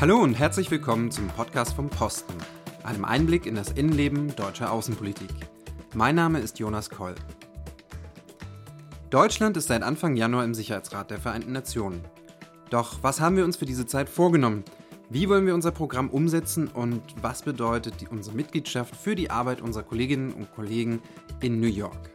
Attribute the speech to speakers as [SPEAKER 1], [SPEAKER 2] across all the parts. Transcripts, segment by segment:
[SPEAKER 1] Hallo und herzlich willkommen zum Podcast vom Posten, einem Einblick in das Innenleben deutscher Außenpolitik. Mein Name ist Jonas Koll. Deutschland ist seit Anfang Januar im Sicherheitsrat der Vereinten Nationen. Doch was haben wir uns für diese Zeit vorgenommen? Wie wollen wir unser Programm umsetzen und was bedeutet die, unsere Mitgliedschaft für die Arbeit unserer Kolleginnen und Kollegen in New York?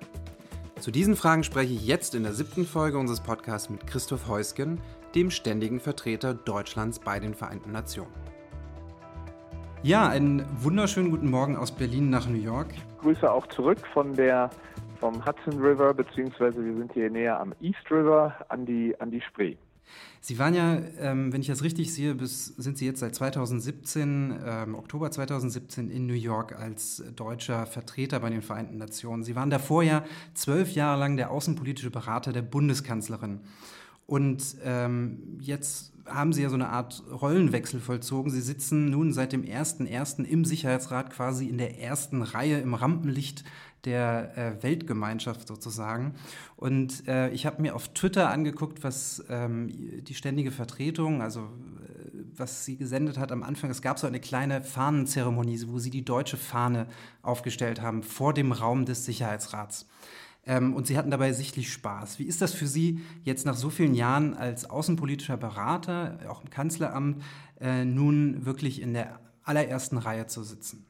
[SPEAKER 1] Zu diesen Fragen spreche ich jetzt in der siebten Folge unseres Podcasts mit Christoph Heusgen, dem ständigen Vertreter Deutschlands bei den Vereinten Nationen. Ja, einen wunderschönen guten Morgen aus Berlin nach New York.
[SPEAKER 2] Grüße auch zurück von der vom Hudson River, beziehungsweise wir sind hier näher am East River an die, an die Spree.
[SPEAKER 1] Sie waren ja, ähm, wenn ich das richtig sehe, bis, sind Sie jetzt seit 2017, ähm, Oktober 2017 in New York als deutscher Vertreter bei den Vereinten Nationen. Sie waren davor ja zwölf Jahre lang der außenpolitische Berater der Bundeskanzlerin. Und ähm, jetzt haben Sie ja so eine Art Rollenwechsel vollzogen. Sie sitzen nun seit dem 1.1. im Sicherheitsrat quasi in der ersten Reihe im Rampenlicht der äh, Weltgemeinschaft sozusagen. Und äh, ich habe mir auf Twitter angeguckt, was ähm, die ständige Vertretung, also äh, was sie gesendet hat am Anfang. Es gab so eine kleine Fahnenzeremonie, wo sie die deutsche Fahne aufgestellt haben vor dem Raum des Sicherheitsrats. Ähm, und Sie hatten dabei sichtlich Spaß. Wie ist das für Sie jetzt nach so vielen Jahren als außenpolitischer Berater, auch im Kanzleramt, äh, nun wirklich in der allerersten Reihe zu sitzen?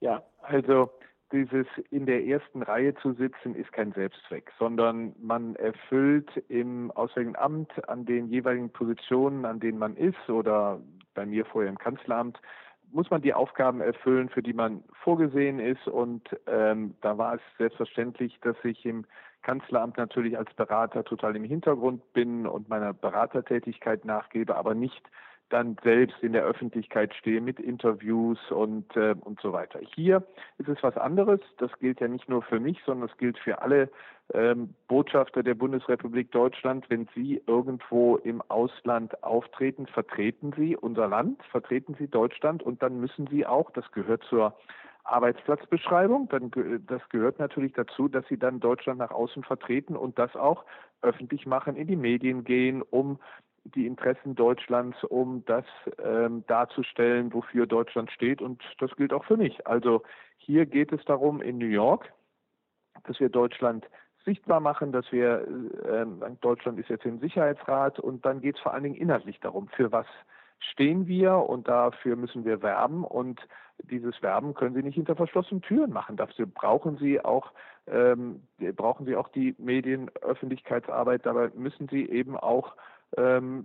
[SPEAKER 2] Ja, also dieses in der ersten Reihe zu sitzen ist kein Selbstzweck, sondern man erfüllt im Auswärtigen Amt an den jeweiligen Positionen, an denen man ist oder bei mir vorher im Kanzleramt, muss man die Aufgaben erfüllen, für die man vorgesehen ist. Und ähm, da war es selbstverständlich, dass ich im Kanzleramt natürlich als Berater total im Hintergrund bin und meiner Beratertätigkeit nachgebe, aber nicht dann selbst in der Öffentlichkeit stehe mit Interviews und, äh, und so weiter. Hier ist es was anderes. Das gilt ja nicht nur für mich, sondern es gilt für alle ähm, Botschafter der Bundesrepublik Deutschland. Wenn Sie irgendwo im Ausland auftreten, vertreten Sie unser Land, vertreten Sie Deutschland und dann müssen Sie auch, das gehört zur Arbeitsplatzbeschreibung, dann das gehört natürlich dazu, dass Sie dann Deutschland nach außen vertreten und das auch öffentlich machen, in die Medien gehen, um die Interessen Deutschlands, um das ähm, darzustellen, wofür Deutschland steht. Und das gilt auch für mich. Also hier geht es darum in New York, dass wir Deutschland sichtbar machen, dass wir, äh, Deutschland ist jetzt im Sicherheitsrat und dann geht es vor allen Dingen inhaltlich darum, für was stehen wir und dafür müssen wir werben und dieses Werben können Sie nicht hinter verschlossenen Türen machen. Dafür brauchen Sie auch ähm, brauchen Sie auch die Medienöffentlichkeitsarbeit. Dabei müssen Sie eben auch ähm,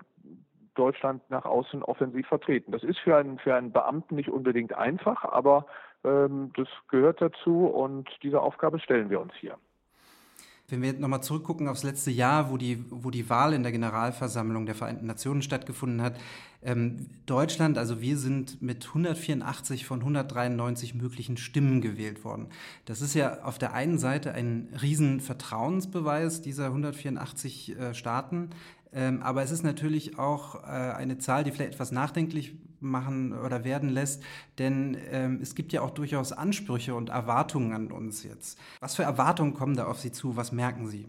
[SPEAKER 2] Deutschland nach außen offensiv vertreten. Das ist für einen, für einen Beamten nicht unbedingt einfach, aber ähm, das gehört dazu und diese Aufgabe stellen wir uns hier.
[SPEAKER 1] Wenn wir nochmal zurückgucken aufs letzte Jahr, wo die, wo die Wahl in der Generalversammlung der Vereinten Nationen stattgefunden hat, ähm, Deutschland, also wir sind mit 184 von 193 möglichen Stimmen gewählt worden. Das ist ja auf der einen Seite ein riesen Vertrauensbeweis dieser 184 äh, Staaten. Ähm, aber es ist natürlich auch äh, eine Zahl, die vielleicht etwas nachdenklich machen oder werden lässt, denn ähm, es gibt ja auch durchaus Ansprüche und Erwartungen an uns jetzt. Was für Erwartungen kommen da auf Sie zu? Was merken Sie?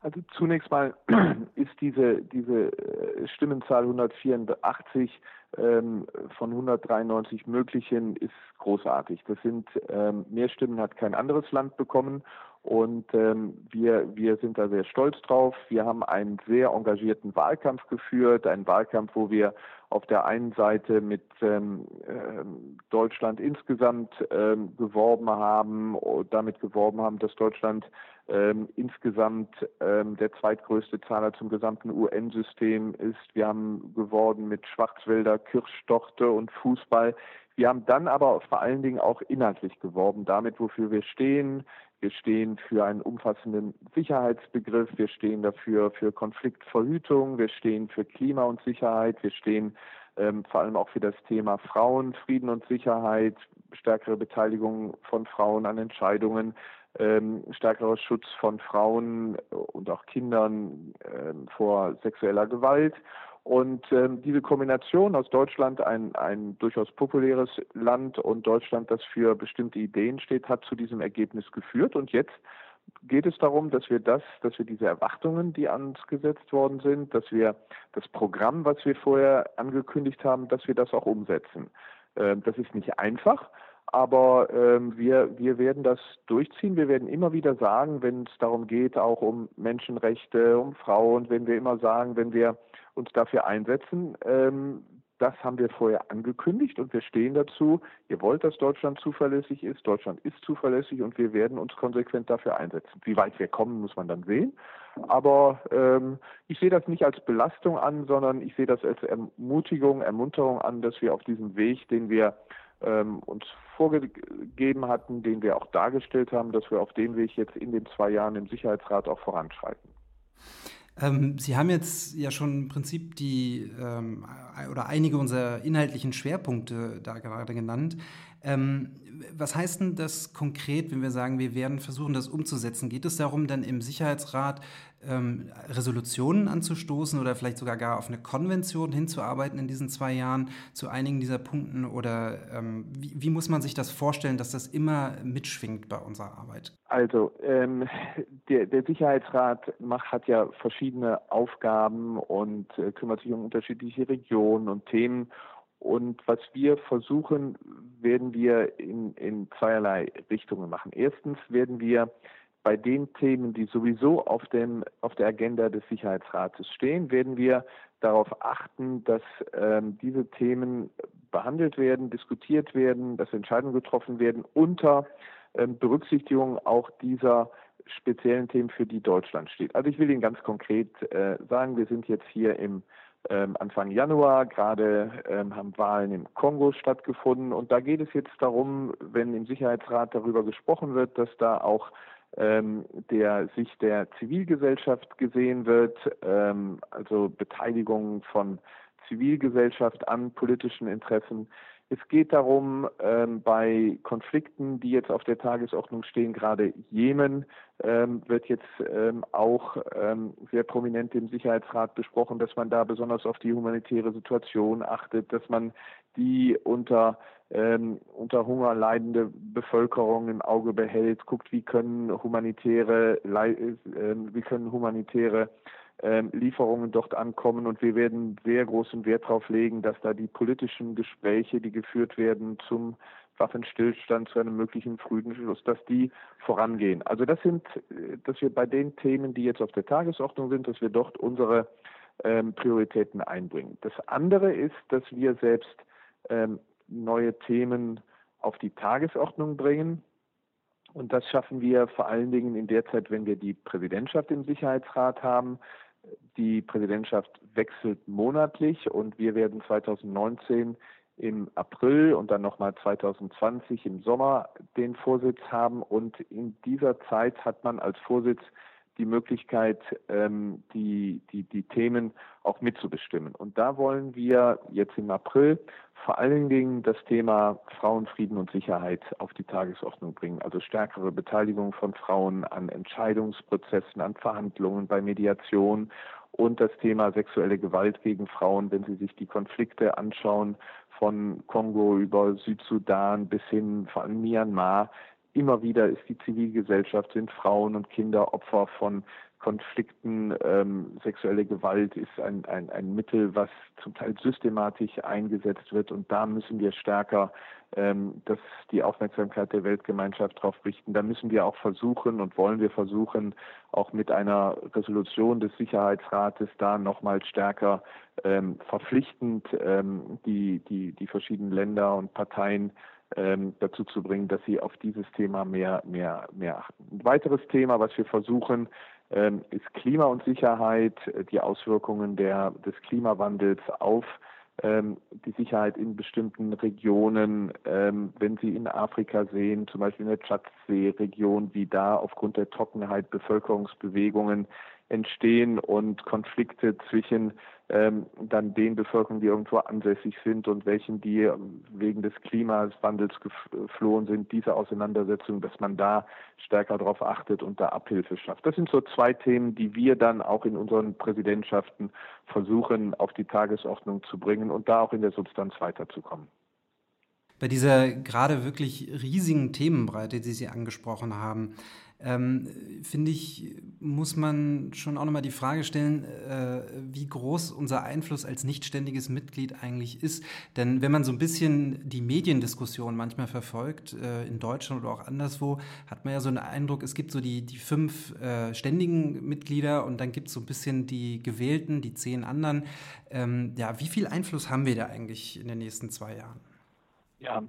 [SPEAKER 2] Also zunächst mal ist diese, diese äh, Stimmenzahl 184 ähm, von 193 möglichen ist großartig. Das sind ähm, mehr Stimmen hat kein anderes Land bekommen und ähm, wir, wir sind da sehr stolz drauf. Wir haben einen sehr engagierten Wahlkampf geführt, einen Wahlkampf, wo wir auf der einen Seite mit ähm, äh, Deutschland insgesamt ähm, geworben haben, damit geworben haben, dass Deutschland ähm, insgesamt ähm, der zweitgrößte Zahler zum gesamten UN-System ist. Wir haben geworben mit Schwarzwälder, Kirschtochte und Fußball. Wir haben dann aber vor allen Dingen auch inhaltlich geworben, damit, wofür wir stehen. Wir stehen für einen umfassenden Sicherheitsbegriff. Wir stehen dafür für Konfliktverhütung. Wir stehen für Klima und Sicherheit. Wir stehen ähm, vor allem auch für das Thema Frauen, Frieden und Sicherheit, stärkere Beteiligung von Frauen an Entscheidungen, ähm, stärkerer Schutz von Frauen und auch Kindern ähm, vor sexueller Gewalt. Und ähm, diese Kombination aus Deutschland, ein, ein durchaus populäres Land und Deutschland, das für bestimmte Ideen steht, hat zu diesem Ergebnis geführt. Und jetzt geht es darum, dass wir das, dass wir diese Erwartungen, die an gesetzt worden sind, dass wir das Programm, was wir vorher angekündigt haben, dass wir das auch umsetzen. Ähm, das ist nicht einfach, aber ähm, wir, wir werden das durchziehen. Wir werden immer wieder sagen, wenn es darum geht, auch um Menschenrechte, um Frauen, wenn wir immer sagen, wenn wir uns dafür einsetzen, ähm, das haben wir vorher angekündigt und wir stehen dazu. Ihr wollt, dass Deutschland zuverlässig ist. Deutschland ist zuverlässig und wir werden uns konsequent dafür einsetzen. Wie weit wir kommen, muss man dann sehen. Aber ähm, ich sehe das nicht als Belastung an, sondern ich sehe das als Ermutigung, Ermunterung an, dass wir auf diesem Weg, den wir ähm, uns vorgegeben hatten, den wir auch dargestellt haben, dass wir auf dem Weg jetzt in den zwei Jahren im Sicherheitsrat auch voranschreiten.
[SPEAKER 1] Ähm, Sie haben jetzt ja schon im Prinzip die ähm, oder einige unserer inhaltlichen Schwerpunkte da gerade genannt. Ähm, was heißt denn das konkret, wenn wir sagen, wir werden versuchen, das umzusetzen? Geht es darum, dann im Sicherheitsrat ähm, Resolutionen anzustoßen oder vielleicht sogar gar auf eine Konvention hinzuarbeiten in diesen zwei Jahren zu einigen dieser Punkten? Oder ähm, wie, wie, muss man sich das vorstellen, dass das immer mitschwingt bei unserer Arbeit?
[SPEAKER 2] Also ähm, der, der, Sicherheitsrat macht, hat ja verschiedene Aufgaben und äh, kümmert sich um unterschiedliche Regionen und Themen. Und was wir versuchen, werden wir in, in zweierlei Richtungen machen. Erstens werden wir bei den Themen, die sowieso auf, dem, auf der Agenda des Sicherheitsrates stehen, werden wir darauf achten, dass ähm, diese Themen behandelt werden, diskutiert werden, dass Entscheidungen getroffen werden unter ähm, Berücksichtigung auch dieser speziellen Themen, für die Deutschland steht. Also ich will Ihnen ganz konkret äh, sagen, wir sind jetzt hier im ähm, Anfang Januar. Gerade ähm, haben Wahlen im Kongo stattgefunden. Und da geht es jetzt darum, wenn im Sicherheitsrat darüber gesprochen wird, dass da auch ähm, der Sicht der Zivilgesellschaft gesehen wird, ähm, also Beteiligung von Zivilgesellschaft an politischen Interessen. Es geht darum, ähm, bei Konflikten, die jetzt auf der Tagesordnung stehen, gerade Jemen ähm, wird jetzt ähm, auch ähm, sehr prominent im Sicherheitsrat besprochen, dass man da besonders auf die humanitäre Situation achtet, dass man die unter ähm, unter Hunger leidende Bevölkerung im Auge behält, guckt, wie können humanitäre, äh, wie können humanitäre ähm, Lieferungen dort ankommen. Und wir werden sehr großen Wert darauf legen, dass da die politischen Gespräche, die geführt werden zum Waffenstillstand, zu einem möglichen Friedensschluss, dass die vorangehen. Also das sind, äh, dass wir bei den Themen, die jetzt auf der Tagesordnung sind, dass wir dort unsere ähm, Prioritäten einbringen. Das andere ist, dass wir selbst ähm, neue Themen auf die Tagesordnung bringen. Und das schaffen wir vor allen Dingen in der Zeit, wenn wir die Präsidentschaft im Sicherheitsrat haben. Die Präsidentschaft wechselt monatlich und wir werden 2019 im April und dann nochmal 2020 im Sommer den Vorsitz haben. Und in dieser Zeit hat man als Vorsitz die Möglichkeit, ähm, die, die, die Themen auch mitzubestimmen. Und da wollen wir jetzt im April vor allen Dingen das Thema Frauenfrieden und Sicherheit auf die Tagesordnung bringen. Also stärkere Beteiligung von Frauen an Entscheidungsprozessen, an Verhandlungen, bei Mediation und das Thema sexuelle Gewalt gegen Frauen, wenn Sie sich die Konflikte anschauen, von Kongo über Südsudan bis hin von Myanmar, immer wieder ist die Zivilgesellschaft, sind Frauen und Kinder Opfer von Konflikten. Ähm, sexuelle Gewalt ist ein, ein, ein Mittel, was zum Teil systematisch eingesetzt wird. Und da müssen wir stärker ähm, das, die Aufmerksamkeit der Weltgemeinschaft darauf richten. Da müssen wir auch versuchen und wollen wir versuchen, auch mit einer Resolution des Sicherheitsrates da nochmal stärker ähm, verpflichtend ähm, die, die, die verschiedenen Länder und Parteien ähm, dazu zu bringen, dass sie auf dieses Thema mehr, mehr, mehr achten. Ein weiteres Thema, was wir versuchen, ähm, ist Klima und Sicherheit, die Auswirkungen der, des Klimawandels auf ähm, die Sicherheit in bestimmten Regionen, ähm, wenn Sie in Afrika sehen, zum Beispiel in der Tschadsee-Region, wie da aufgrund der Trockenheit Bevölkerungsbewegungen entstehen und Konflikte zwischen ähm, dann den Bevölkerungen, die irgendwo ansässig sind und welchen, die ähm, wegen des Klimawandels geflohen sind, diese Auseinandersetzung, dass man da stärker darauf achtet und da Abhilfe schafft. Das sind so zwei Themen, die wir dann auch in unseren Präsidentschaften versuchen auf die Tagesordnung zu bringen und da auch in der Substanz weiterzukommen.
[SPEAKER 1] Bei dieser gerade wirklich riesigen Themenbreite, die Sie angesprochen haben, ähm, finde ich, muss man schon auch nochmal die Frage stellen, äh, wie groß unser Einfluss als nichtständiges Mitglied eigentlich ist. Denn wenn man so ein bisschen die Mediendiskussion manchmal verfolgt, äh, in Deutschland oder auch anderswo, hat man ja so einen Eindruck, es gibt so die, die fünf äh, ständigen Mitglieder und dann gibt es so ein bisschen die gewählten, die zehn anderen. Ähm, ja, wie viel Einfluss haben wir da eigentlich in den nächsten zwei Jahren?
[SPEAKER 2] Ja,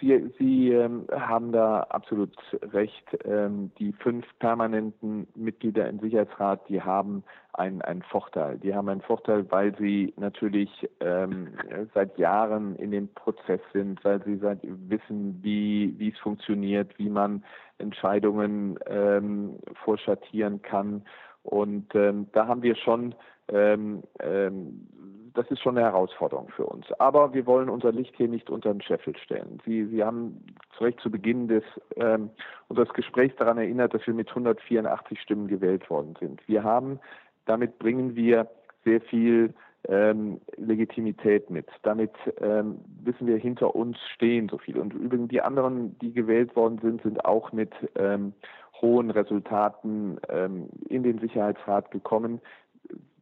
[SPEAKER 2] Sie, Sie ähm, haben da absolut recht. Ähm, die fünf permanenten Mitglieder im Sicherheitsrat, die haben einen, einen Vorteil. Die haben einen Vorteil, weil sie natürlich ähm, seit Jahren in dem Prozess sind, weil sie seit, wissen, wie, wie es funktioniert, wie man Entscheidungen ähm, vorschattieren kann. Und ähm, da haben wir schon ähm, ähm, das ist schon eine Herausforderung für uns. Aber wir wollen unser Licht hier nicht unter den Scheffel stellen. Sie, Sie haben zu Recht zu Beginn des, ähm, unseres Gesprächs daran erinnert, dass wir mit 184 Stimmen gewählt worden sind. Wir haben, damit bringen wir sehr viel ähm, Legitimität mit. Damit ähm, wissen wir, hinter uns stehen so viel. Und übrigens die anderen, die gewählt worden sind, sind auch mit ähm, hohen Resultaten ähm, in den Sicherheitsrat gekommen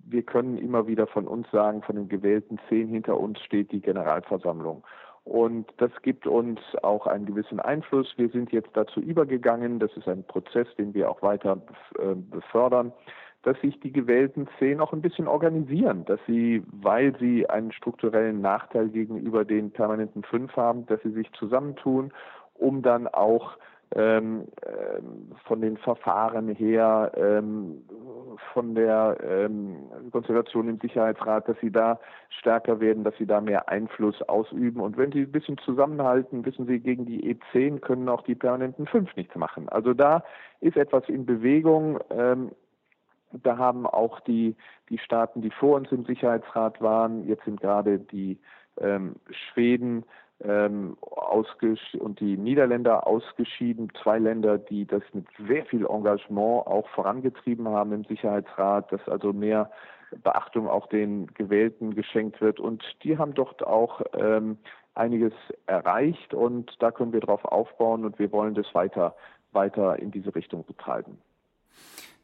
[SPEAKER 2] wir können immer wieder von uns sagen, von den gewählten zehn hinter uns steht die Generalversammlung. Und das gibt uns auch einen gewissen Einfluss. Wir sind jetzt dazu übergegangen, das ist ein Prozess, den wir auch weiter äh, befördern, dass sich die gewählten zehn auch ein bisschen organisieren, dass sie, weil sie einen strukturellen Nachteil gegenüber den permanenten fünf haben, dass sie sich zusammentun, um dann auch ähm, ähm, von den Verfahren her, ähm, von der ähm, Konstellation im Sicherheitsrat, dass sie da stärker werden, dass sie da mehr Einfluss ausüben. Und wenn sie ein bisschen zusammenhalten, wissen sie, gegen die E10 können auch die permanenten fünf nichts machen. Also da ist etwas in Bewegung. Ähm, da haben auch die, die Staaten, die vor uns im Sicherheitsrat waren, jetzt sind gerade die ähm, Schweden, ähm, und die Niederländer ausgeschieden. Zwei Länder, die das mit sehr viel Engagement auch vorangetrieben haben im Sicherheitsrat, dass also mehr Beachtung auch den Gewählten geschenkt wird. Und die haben dort auch ähm, einiges erreicht und da können wir drauf aufbauen und wir wollen das weiter, weiter in diese Richtung betreiben.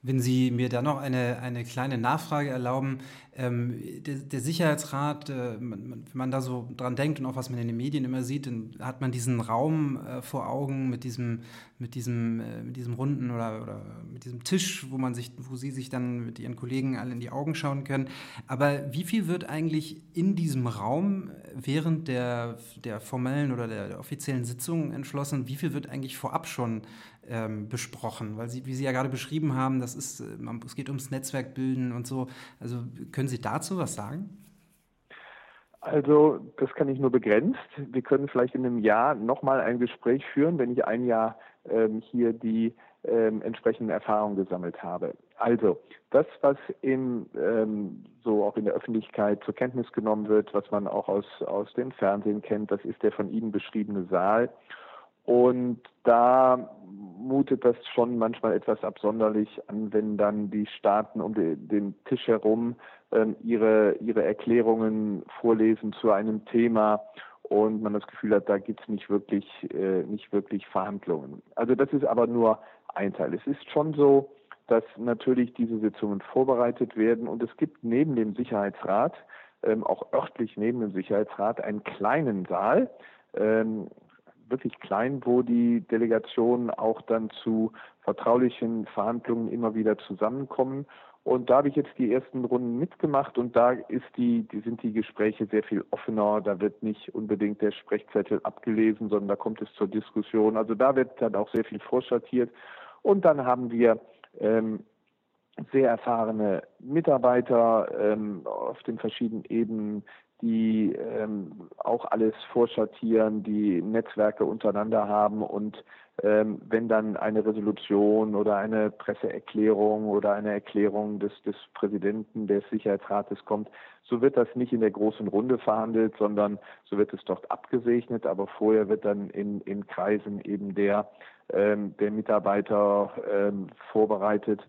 [SPEAKER 1] Wenn Sie mir da noch eine, eine kleine Nachfrage erlauben, ähm, der, der, Sicherheitsrat, äh, man, wenn man da so dran denkt und auch was man in den Medien immer sieht, dann hat man diesen Raum äh, vor Augen mit diesem, mit diesem, äh, mit diesem runden oder, oder mit diesem Tisch, wo man sich, wo Sie sich dann mit Ihren Kollegen alle in die Augen schauen können. Aber wie viel wird eigentlich in diesem Raum während der, der formellen oder der, der offiziellen Sitzung entschlossen? Wie viel wird eigentlich vorab schon ähm, besprochen? Weil Sie, wie Sie ja gerade beschrieben haben, das ist, äh, man, es geht ums Netzwerkbilden und so. Also können Sie dazu was sagen?
[SPEAKER 2] Also das kann ich nur begrenzt. Wir können vielleicht in einem Jahr nochmal ein Gespräch führen, wenn ich ein Jahr ähm, hier die ähm, entsprechenden Erfahrungen gesammelt habe. Also das, was in, ähm, so auch in der Öffentlichkeit zur Kenntnis genommen wird, was man auch aus, aus dem Fernsehen kennt, das ist der von Ihnen beschriebene Saal. Und da mutet das schon manchmal etwas absonderlich an, wenn dann die Staaten um den Tisch herum ähm, ihre, ihre Erklärungen vorlesen zu einem Thema und man das Gefühl hat, da gibt es nicht wirklich, äh, nicht wirklich Verhandlungen. Also das ist aber nur ein Teil. Es ist schon so, dass natürlich diese Sitzungen vorbereitet werden und es gibt neben dem Sicherheitsrat, ähm, auch örtlich neben dem Sicherheitsrat, einen kleinen Saal, ähm, wirklich klein, wo die Delegationen auch dann zu vertraulichen Verhandlungen immer wieder zusammenkommen. Und da habe ich jetzt die ersten Runden mitgemacht und da die, die sind die Gespräche sehr viel offener. Da wird nicht unbedingt der Sprechzettel abgelesen, sondern da kommt es zur Diskussion. Also da wird dann auch sehr viel vorschattiert. Und dann haben wir ähm, sehr erfahrene Mitarbeiter ähm, auf den verschiedenen Ebenen, die ähm, auch alles vorschattieren, die Netzwerke untereinander haben und ähm, wenn dann eine Resolution oder eine Presseerklärung oder eine Erklärung des, des Präsidenten des Sicherheitsrates kommt, so wird das nicht in der großen Runde verhandelt, sondern so wird es dort abgesegnet, aber vorher wird dann in, in Kreisen eben der, ähm, der Mitarbeiter ähm, vorbereitet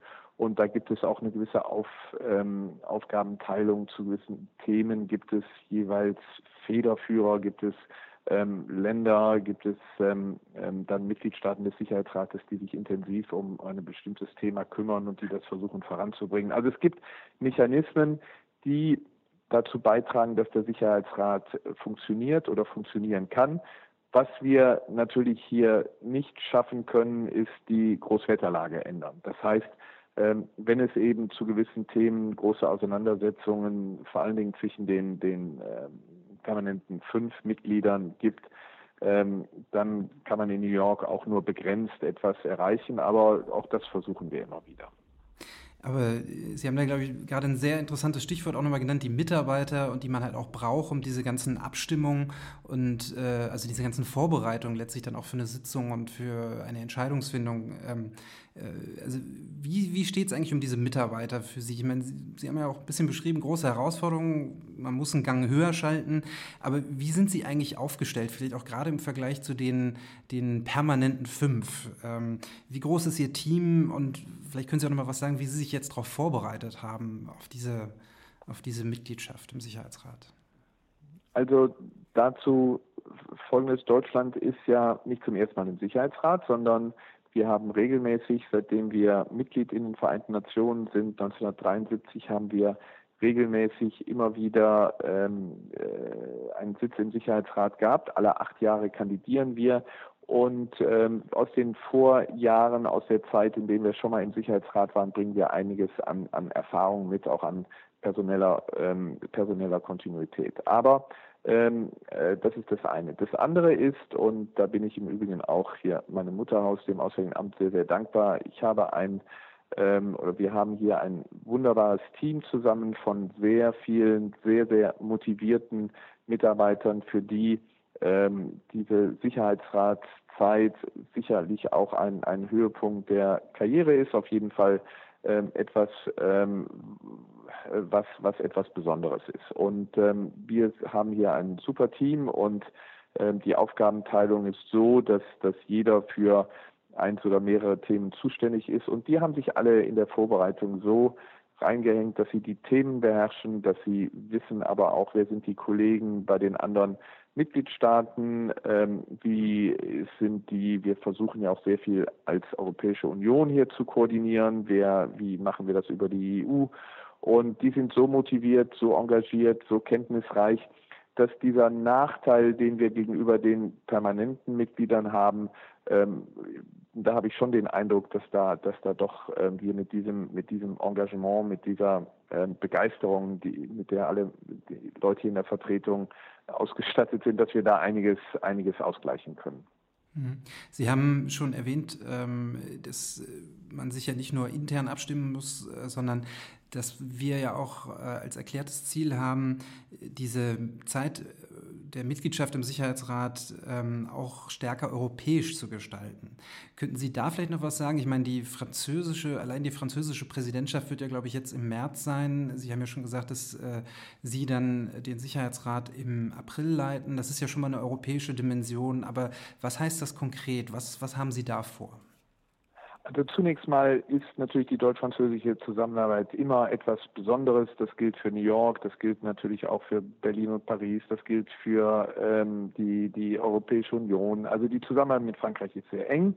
[SPEAKER 2] und da gibt es auch eine gewisse Auf, ähm, Aufgabenteilung zu gewissen Themen. Gibt es jeweils Federführer, gibt es ähm, Länder, gibt es ähm, ähm, dann Mitgliedstaaten des Sicherheitsrates, die sich intensiv um ein bestimmtes Thema kümmern und die das versuchen voranzubringen. Also es gibt Mechanismen, die dazu beitragen, dass der Sicherheitsrat funktioniert oder funktionieren kann. Was wir natürlich hier nicht schaffen können, ist die Großwetterlage ändern. Das heißt, wenn es eben zu gewissen Themen große Auseinandersetzungen, vor allen Dingen zwischen den, den ähm, permanenten fünf Mitgliedern gibt, ähm, dann kann man in New York auch nur begrenzt etwas erreichen, aber auch das versuchen wir immer wieder.
[SPEAKER 1] Aber äh, Sie haben da, glaube ich, gerade ein sehr interessantes Stichwort auch nochmal genannt, die Mitarbeiter und die man halt auch braucht, um diese ganzen Abstimmungen und äh, also diese ganzen Vorbereitungen letztlich dann auch für eine Sitzung und für eine Entscheidungsfindung ähm, äh, also wie, wie steht es eigentlich um diese Mitarbeiter für sich? Ich meine, Sie, Sie, haben ja auch ein bisschen beschrieben, große Herausforderungen, man muss einen Gang höher schalten, aber wie sind Sie eigentlich aufgestellt, vielleicht auch gerade im Vergleich zu den, den permanenten fünf? Ähm, wie groß ist Ihr Team und vielleicht können Sie auch noch mal was sagen, wie Sie sich jetzt darauf vorbereitet haben, auf diese, auf diese Mitgliedschaft im Sicherheitsrat?
[SPEAKER 2] Also dazu folgendes, Deutschland ist ja nicht zum ersten Mal im Sicherheitsrat, sondern wir haben regelmäßig, seitdem wir Mitglied in den Vereinten Nationen sind, 1973 haben wir regelmäßig immer wieder ähm, äh, einen Sitz im Sicherheitsrat gehabt. Alle acht Jahre kandidieren wir. Und ähm, aus den Vorjahren, aus der Zeit, in der wir schon mal im Sicherheitsrat waren, bringen wir einiges an, an Erfahrung mit, auch an personeller, ähm, personeller Kontinuität. Aber ähm, äh, das ist das eine. Das andere ist, und da bin ich im Übrigen auch hier meinem Mutterhaus, dem Auswärtigen Amt, sehr, sehr dankbar. Ich habe ein, ähm, oder wir haben hier ein wunderbares Team zusammen von sehr vielen, sehr, sehr motivierten Mitarbeitern, für die ähm, diese Sicherheitsratszeit sicherlich auch ein, ein Höhepunkt der Karriere ist. Auf jeden Fall ähm, etwas, ähm, was, was etwas Besonderes ist. Und ähm, wir haben hier ein super Team und ähm, die Aufgabenteilung ist so, dass, dass jeder für eins oder mehrere Themen zuständig ist. Und die haben sich alle in der Vorbereitung so reingehängt, dass sie die Themen beherrschen, dass sie wissen aber auch, wer sind die Kollegen bei den anderen Mitgliedstaaten, ähm, wie sind die, wir versuchen ja auch sehr viel als Europäische Union hier zu koordinieren, wer, wie machen wir das über die EU und die sind so motiviert, so engagiert, so kenntnisreich, dass dieser Nachteil, den wir gegenüber den permanenten Mitgliedern haben, ähm, da habe ich schon den Eindruck, dass da, dass da doch ähm, wir mit diesem, mit diesem Engagement, mit dieser ähm, Begeisterung, die, mit der alle die Leute in der Vertretung ausgestattet sind, dass wir da einiges, einiges ausgleichen können.
[SPEAKER 1] Mhm. Sie haben schon erwähnt, ähm, dass man sich ja nicht nur intern abstimmen muss, äh, sondern dass wir ja auch äh, als erklärtes Ziel haben, diese Zeit der Mitgliedschaft im Sicherheitsrat ähm, auch stärker europäisch zu gestalten. Könnten Sie da vielleicht noch was sagen? Ich meine, die französische, allein die französische Präsidentschaft wird ja, glaube ich, jetzt im März sein. Sie haben ja schon gesagt, dass äh, Sie dann den Sicherheitsrat im April leiten. Das ist ja schon mal eine europäische Dimension. Aber was heißt das konkret? Was, was haben Sie da vor?
[SPEAKER 2] Also zunächst mal ist natürlich die deutsch-französische Zusammenarbeit immer etwas Besonderes. Das gilt für New York, das gilt natürlich auch für Berlin und Paris, das gilt für ähm, die, die Europäische Union. Also die Zusammenarbeit mit Frankreich ist sehr eng.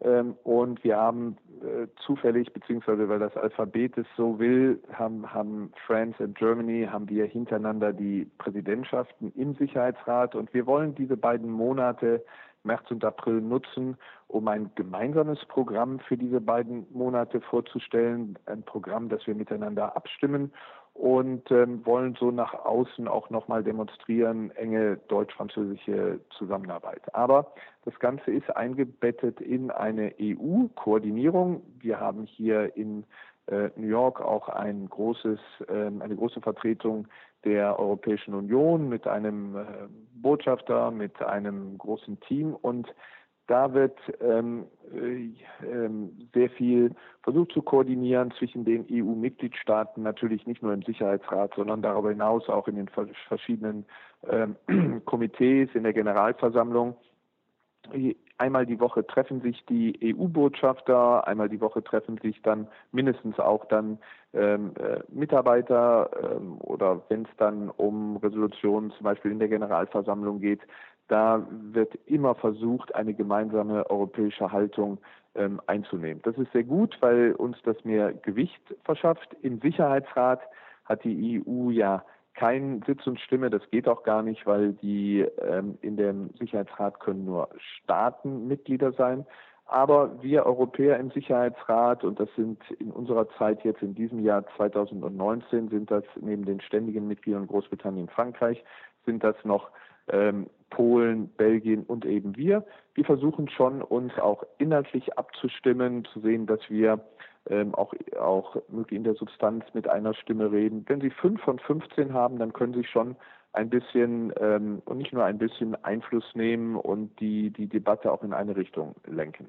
[SPEAKER 2] Ähm, und wir haben äh, zufällig, beziehungsweise weil das Alphabet es so will, haben, haben France und Germany, haben wir hintereinander die Präsidentschaften im Sicherheitsrat. Und wir wollen diese beiden Monate März und April nutzen, um ein gemeinsames Programm für diese beiden Monate vorzustellen, ein Programm, das wir miteinander abstimmen und ähm, wollen so nach außen auch nochmal demonstrieren, enge deutsch-französische Zusammenarbeit. Aber das Ganze ist eingebettet in eine EU-Koordinierung. Wir haben hier in New York auch ein großes, äh, eine große Vertretung der Europäischen Union mit einem äh, Botschafter, mit einem großen Team und da wird ähm, äh, ähm, sehr viel versucht zu koordinieren zwischen den EU-Mitgliedstaaten, natürlich nicht nur im Sicherheitsrat, sondern darüber hinaus auch in den verschiedenen ähm, Komitees, in der Generalversammlung. Einmal die Woche treffen sich die EU-Botschafter, einmal die Woche treffen sich dann mindestens auch dann ähm, äh, Mitarbeiter ähm, oder wenn es dann um Resolutionen zum Beispiel in der Generalversammlung geht, da wird immer versucht, eine gemeinsame europäische Haltung ähm, einzunehmen. Das ist sehr gut, weil uns das mehr Gewicht verschafft. Im Sicherheitsrat hat die EU ja keinen Sitz und Stimme. Das geht auch gar nicht, weil die ähm, in dem Sicherheitsrat können nur Staaten Mitglieder sein. Aber wir Europäer im Sicherheitsrat, und das sind in unserer Zeit jetzt in diesem Jahr 2019, sind das neben den ständigen Mitgliedern Großbritannien Frankreich, sind das noch ähm, Polen, Belgien und eben wir. Wir versuchen schon, uns auch inhaltlich abzustimmen, zu sehen, dass wir ähm, auch, auch in der Substanz mit einer Stimme reden. Wenn Sie fünf von 15 haben, dann können Sie schon ein bisschen ähm, und nicht nur ein bisschen Einfluss nehmen und die, die Debatte auch in eine Richtung lenken.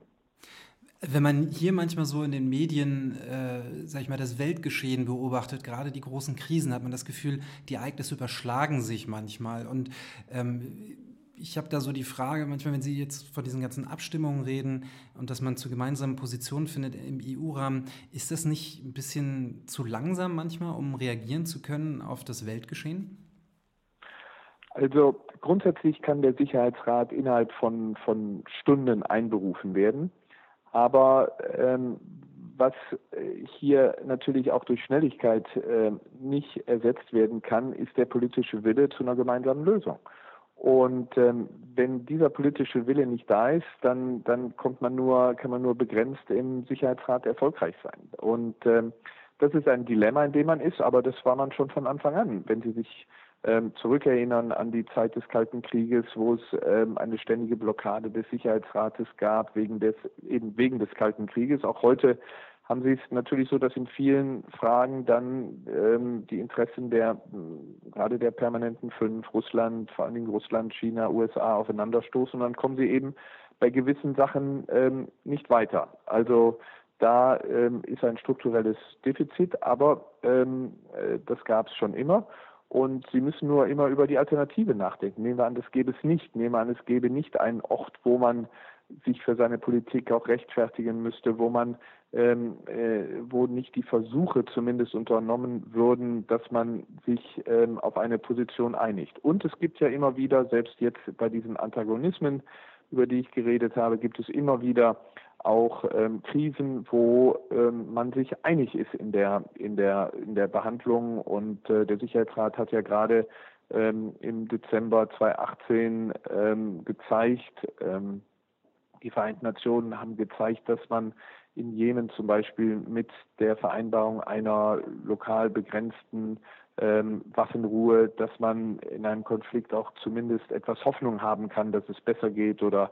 [SPEAKER 1] Wenn man hier manchmal so in den Medien, äh, sag ich mal, das Weltgeschehen beobachtet, gerade die großen Krisen, hat man das Gefühl, die Ereignisse überschlagen sich manchmal. Und ähm, ich habe da so die Frage, manchmal, wenn Sie jetzt von diesen ganzen Abstimmungen reden und dass man zu gemeinsamen Positionen findet im EU-Rahmen, ist das nicht ein bisschen zu langsam manchmal, um reagieren zu können auf das Weltgeschehen?
[SPEAKER 2] Also grundsätzlich kann der Sicherheitsrat innerhalb von, von Stunden einberufen werden. Aber ähm, was hier natürlich auch durch Schnelligkeit äh, nicht ersetzt werden kann, ist der politische Wille zu einer gemeinsamen Lösung. Und ähm, wenn dieser politische Wille nicht da ist, dann, dann kommt man nur, kann man nur begrenzt im Sicherheitsrat erfolgreich sein. Und ähm, das ist ein Dilemma, in dem man ist, aber das war man schon von Anfang an. Wenn Sie sich ähm, zurückerinnern an die Zeit des Kalten Krieges, wo es ähm, eine ständige Blockade des Sicherheitsrates gab, wegen des, eben wegen des Kalten Krieges. Auch heute haben Sie es natürlich so, dass in vielen Fragen dann ähm, die Interessen der gerade der permanenten fünf, Russland, vor allen Dingen Russland, China, USA aufeinanderstoßen und dann kommen sie eben bei gewissen Sachen ähm, nicht weiter. Also da ähm, ist ein strukturelles Defizit, aber ähm, äh, das gab es schon immer. Und Sie müssen nur immer über die Alternative nachdenken. Nehmen wir an, das gäbe es nicht. Nehmen wir an, es gäbe nicht einen Ort, wo man sich für seine Politik auch rechtfertigen müsste, wo man, ähm, äh, wo nicht die Versuche zumindest unternommen würden, dass man sich ähm, auf eine Position einigt. Und es gibt ja immer wieder, selbst jetzt bei diesen Antagonismen, über die ich geredet habe, gibt es immer wieder auch ähm, Krisen, wo ähm, man sich einig ist in der in der in der Behandlung und äh, der Sicherheitsrat hat ja gerade ähm, im Dezember 2018 ähm, gezeigt, ähm, die Vereinten Nationen haben gezeigt, dass man in Jemen zum Beispiel mit der Vereinbarung einer lokal begrenzten ähm, Waffenruhe, dass man in einem Konflikt auch zumindest etwas Hoffnung haben kann, dass es besser geht. Oder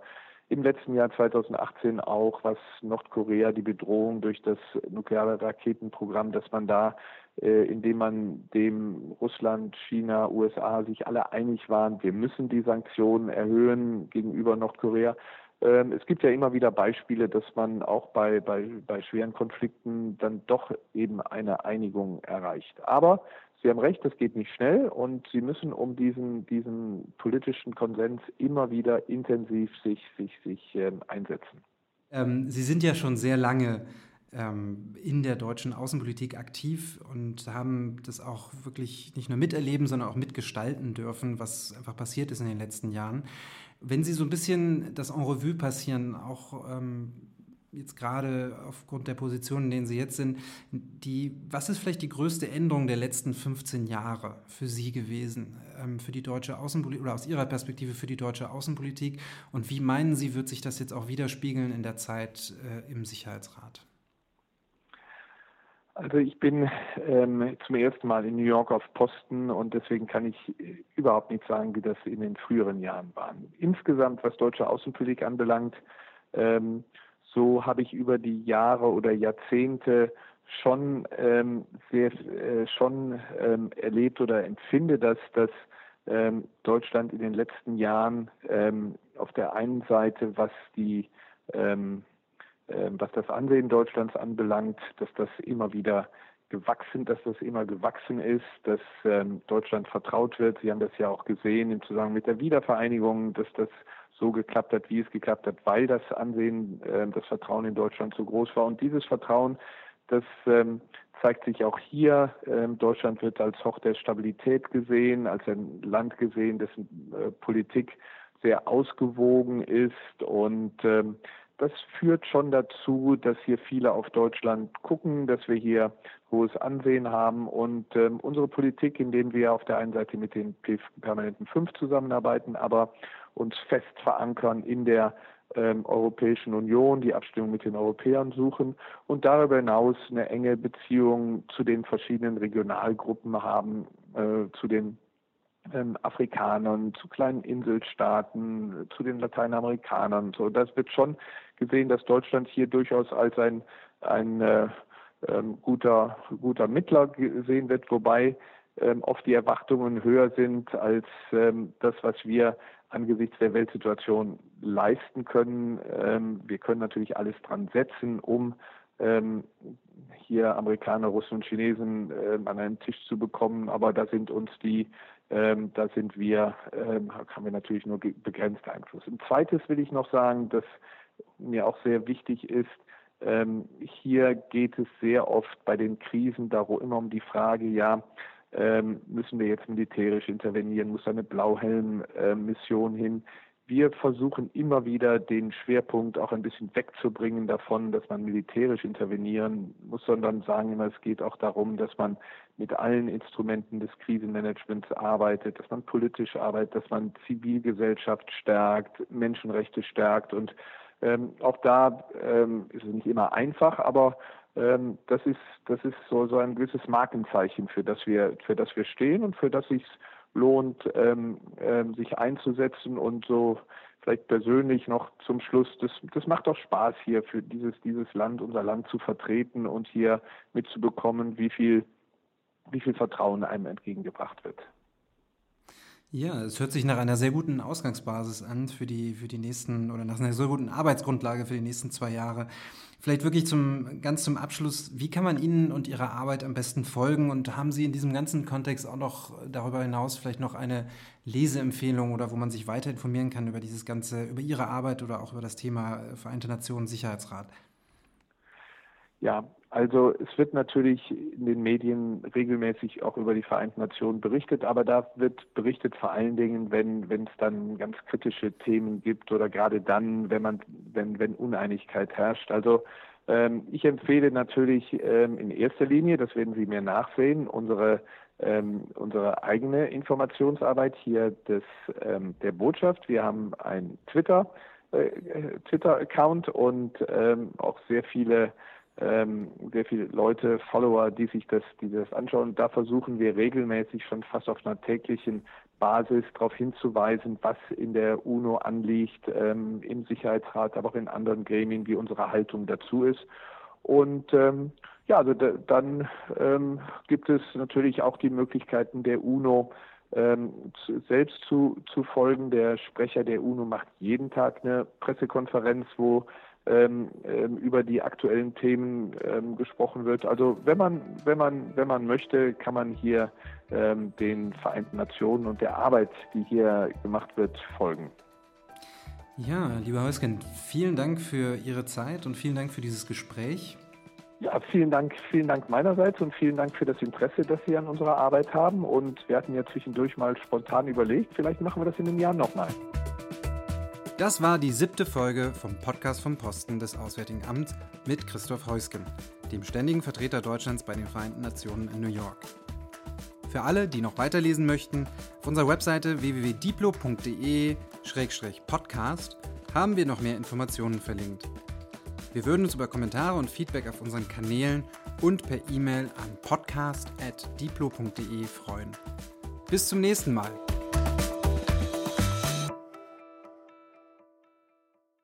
[SPEAKER 2] im letzten Jahr 2018 auch, was Nordkorea, die Bedrohung durch das nukleare Raketenprogramm, dass man da, äh, indem man dem Russland, China, USA sich alle einig waren, wir müssen die Sanktionen erhöhen gegenüber Nordkorea, es gibt ja immer wieder Beispiele, dass man auch bei, bei, bei schweren Konflikten dann doch eben eine Einigung erreicht. Aber Sie haben recht, das geht nicht schnell und Sie müssen um diesen, diesen politischen Konsens immer wieder intensiv sich, sich, sich ähm, einsetzen.
[SPEAKER 1] Ähm, Sie sind ja schon sehr lange ähm, in der deutschen Außenpolitik aktiv und haben das auch wirklich nicht nur miterleben, sondern auch mitgestalten dürfen, was einfach passiert ist in den letzten Jahren. Wenn Sie so ein bisschen das en revue passieren, auch ähm, jetzt gerade aufgrund der Position, in denen Sie jetzt sind, die, was ist vielleicht die größte Änderung der letzten 15 Jahre für Sie gewesen, ähm, für die deutsche Außenpolitik oder aus Ihrer Perspektive für die deutsche Außenpolitik? Und wie meinen Sie, wird sich das jetzt auch widerspiegeln in der Zeit äh, im Sicherheitsrat?
[SPEAKER 2] Also ich bin ähm, zum ersten Mal in New York auf Posten und deswegen kann ich äh, überhaupt nicht sagen, wie das in den früheren Jahren war. Insgesamt, was deutsche Außenpolitik anbelangt, ähm, so habe ich über die Jahre oder Jahrzehnte schon ähm, sehr äh, schon ähm, erlebt oder empfinde, dass dass ähm, Deutschland in den letzten Jahren ähm, auf der einen Seite, was die ähm, was das Ansehen Deutschlands anbelangt, dass das immer wieder gewachsen, dass das immer gewachsen ist, dass ähm, Deutschland vertraut wird. Sie haben das ja auch gesehen im Zusammenhang mit der Wiedervereinigung, dass das so geklappt hat, wie es geklappt hat, weil das Ansehen, äh, das Vertrauen in Deutschland so groß war. Und dieses Vertrauen, das ähm, zeigt sich auch hier. Ähm, Deutschland wird als Hoch der Stabilität gesehen, als ein Land gesehen, dessen äh, Politik sehr ausgewogen ist und ähm, das führt schon dazu, dass hier viele auf Deutschland gucken, dass wir hier hohes Ansehen haben und ähm, unsere Politik, indem wir auf der einen Seite mit den permanenten fünf zusammenarbeiten, aber uns fest verankern in der ähm, Europäischen Union, die Abstimmung mit den Europäern suchen und darüber hinaus eine enge Beziehung zu den verschiedenen Regionalgruppen haben, äh, zu den ähm, Afrikanern, zu kleinen Inselstaaten, zu den Lateinamerikanern. So, das wird schon gesehen, dass Deutschland hier durchaus als ein, ein äh, ähm, guter, guter Mittler gesehen wird, wobei ähm, oft die Erwartungen höher sind als ähm, das, was wir angesichts der Weltsituation leisten können. Ähm, wir können natürlich alles dran setzen, um ähm, hier Amerikaner, Russen und Chinesen ähm, an einen Tisch zu bekommen, aber da sind uns die ähm, da sind wir, ähm, haben wir natürlich nur begrenzt Einfluss. Ein zweites will ich noch sagen, dass mir auch sehr wichtig ist, ähm, hier geht es sehr oft bei den Krisen darum immer um die Frage, ja, ähm, müssen wir jetzt militärisch intervenieren, muss eine Blauhelm-Mission hin? Wir versuchen immer wieder den Schwerpunkt auch ein bisschen wegzubringen davon, dass man militärisch intervenieren muss, sondern sagen immer, es geht auch darum, dass man mit allen Instrumenten des Krisenmanagements arbeitet, dass man politisch arbeitet, dass man Zivilgesellschaft stärkt, Menschenrechte stärkt und ähm, auch da ähm, ist es nicht immer einfach, aber ähm, das ist das ist so so ein gewisses Markenzeichen für das wir für das wir stehen und für das sich lohnt, ähm, ähm, sich einzusetzen und so vielleicht persönlich noch zum Schluss, das, das macht doch Spaß hier für dieses, dieses Land, unser Land zu vertreten und hier mitzubekommen, wie viel, wie viel Vertrauen einem entgegengebracht wird.
[SPEAKER 1] Ja, es hört sich nach einer sehr guten Ausgangsbasis an für die, für die nächsten oder nach einer sehr guten Arbeitsgrundlage für die nächsten zwei Jahre. Vielleicht wirklich zum, ganz zum Abschluss, wie kann man Ihnen und Ihrer Arbeit am besten folgen und haben Sie in diesem ganzen Kontext auch noch darüber hinaus vielleicht noch eine Leseempfehlung oder wo man sich weiter informieren kann über dieses ganze, über Ihre Arbeit oder auch über das Thema Vereinte Nationen Sicherheitsrat?
[SPEAKER 2] Ja, also es wird natürlich in den Medien regelmäßig auch über die Vereinten Nationen berichtet, aber da wird berichtet vor allen Dingen, wenn wenn es dann ganz kritische Themen gibt oder gerade dann, wenn man wenn wenn Uneinigkeit herrscht. Also ähm, ich empfehle natürlich ähm, in erster Linie, das werden Sie mir nachsehen, unsere ähm, unsere eigene Informationsarbeit hier des ähm, der Botschaft. Wir haben ein Twitter äh, Twitter Account und ähm, auch sehr viele ähm, sehr viele Leute, Follower, die sich das, die das anschauen. Da versuchen wir regelmäßig schon fast auf einer täglichen Basis darauf hinzuweisen, was in der UNO anliegt, ähm, im Sicherheitsrat, aber auch in anderen Gremien, wie unsere Haltung dazu ist. Und ähm, ja, also da, dann ähm, gibt es natürlich auch die Möglichkeiten der UNO, ähm, zu, selbst zu, zu folgen. Der Sprecher der UNO macht jeden Tag eine Pressekonferenz, wo ähm, ähm, über die aktuellen Themen ähm, gesprochen wird. Also wenn man, wenn man, wenn man möchte, kann man hier ähm, den Vereinten Nationen und der Arbeit, die hier gemacht wird, folgen.
[SPEAKER 1] Ja, lieber Häusken, vielen Dank für Ihre Zeit und vielen Dank für dieses Gespräch.
[SPEAKER 2] Ja, vielen Dank, vielen Dank meinerseits und vielen Dank für das Interesse, das Sie an unserer Arbeit haben. Und wir hatten ja zwischendurch mal spontan überlegt, vielleicht machen wir das in einem Jahr nochmal.
[SPEAKER 1] Das war die siebte Folge vom Podcast vom Posten des Auswärtigen Amts mit Christoph Heusgen, dem ständigen Vertreter Deutschlands bei den Vereinten Nationen in New York. Für alle, die noch weiterlesen möchten, auf unserer Webseite www.diplo.de-podcast haben wir noch mehr Informationen verlinkt. Wir würden uns über Kommentare und Feedback auf unseren Kanälen und per E-Mail an podcast.diplo.de freuen. Bis zum nächsten Mal.